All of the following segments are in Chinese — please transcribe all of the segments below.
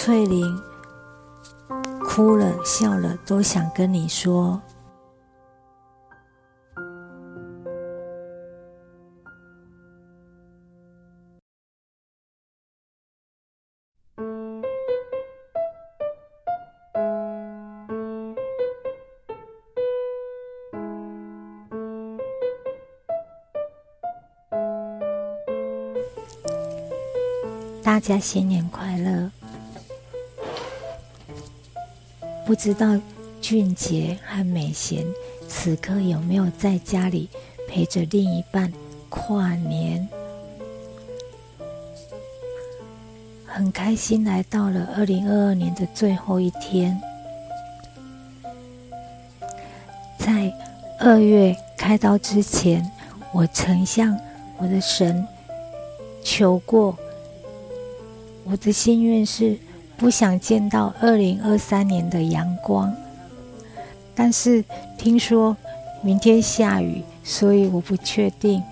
翠玲哭了笑了，都想跟你说。大家新年快乐！不知道俊杰和美贤此刻有没有在家里陪着另一半跨年？很开心来到了二零二二年的最后一天，在二月开刀之前，我曾向我的神求过。我的心愿是不想见到二零二三年的阳光，但是听说明天下雨，所以我不确定。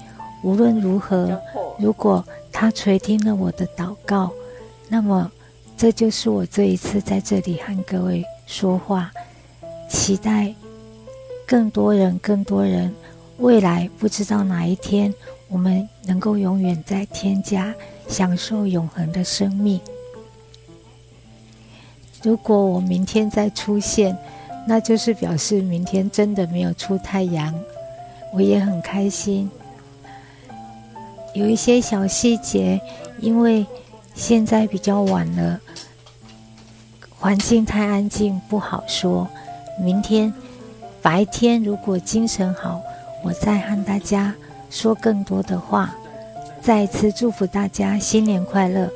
无论如何，如果他垂听了我的祷告，那么这就是我这一次在这里和各位说话。期待更多人，更多人，未来不知道哪一天，我们能够永远在天家。享受永恒的生命。如果我明天再出现，那就是表示明天真的没有出太阳，我也很开心。有一些小细节，因为现在比较晚了，环境太安静，不好说。明天白天如果精神好，我再和大家说更多的话。再次祝福大家新年快乐！